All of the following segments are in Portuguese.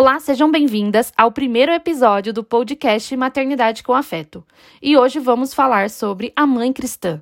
Olá, sejam bem-vindas ao primeiro episódio do podcast Maternidade com Afeto. E hoje vamos falar sobre a mãe cristã.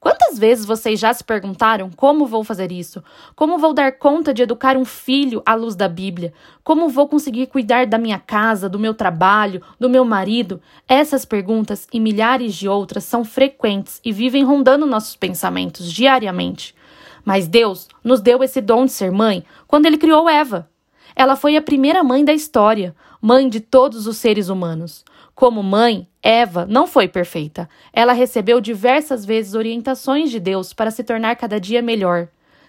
Quantas vezes vocês já se perguntaram como vou fazer isso? Como vou dar conta de educar um filho à luz da Bíblia? Como vou conseguir cuidar da minha casa, do meu trabalho, do meu marido? Essas perguntas e milhares de outras são frequentes e vivem rondando nossos pensamentos diariamente. Mas Deus nos deu esse dom de ser mãe quando ele criou Eva. Ela foi a primeira mãe da história, mãe de todos os seres humanos. Como mãe, Eva não foi perfeita. Ela recebeu diversas vezes orientações de Deus para se tornar cada dia melhor.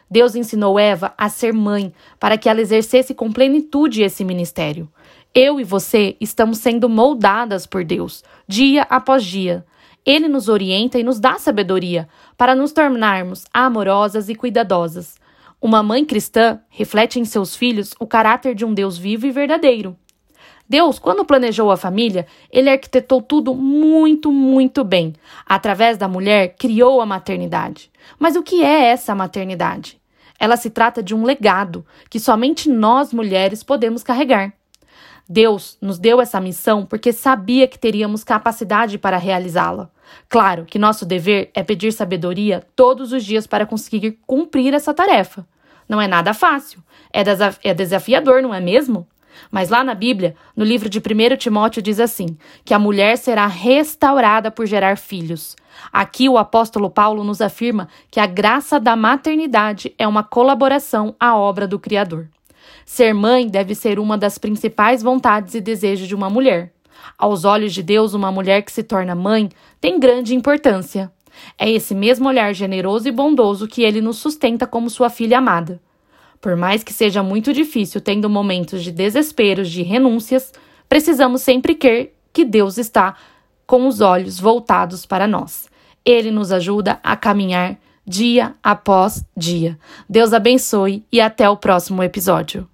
Deus ensinou Eva a ser mãe para que ela exercesse com plenitude esse ministério. Eu e você estamos sendo moldadas por Deus, dia após dia. Ele nos orienta e nos dá sabedoria para nos tornarmos amorosas e cuidadosas. Uma mãe cristã reflete em seus filhos o caráter de um Deus vivo e verdadeiro. Deus, quando planejou a família, ele arquitetou tudo muito, muito bem. Através da mulher, criou a maternidade. Mas o que é essa maternidade? Ela se trata de um legado que somente nós mulheres podemos carregar. Deus nos deu essa missão porque sabia que teríamos capacidade para realizá-la. Claro que nosso dever é pedir sabedoria todos os dias para conseguir cumprir essa tarefa. Não é nada fácil. É, é desafiador, não é mesmo? Mas lá na Bíblia, no livro de 1 Timóteo, diz assim: que a mulher será restaurada por gerar filhos. Aqui o apóstolo Paulo nos afirma que a graça da maternidade é uma colaboração à obra do Criador. Ser mãe deve ser uma das principais vontades e desejos de uma mulher. Aos olhos de Deus, uma mulher que se torna mãe tem grande importância. É esse mesmo olhar generoso e bondoso que ele nos sustenta como sua filha amada. Por mais que seja muito difícil, tendo momentos de desesperos, de renúncias, precisamos sempre crer que Deus está com os olhos voltados para nós. Ele nos ajuda a caminhar dia após dia. Deus abençoe e até o próximo episódio.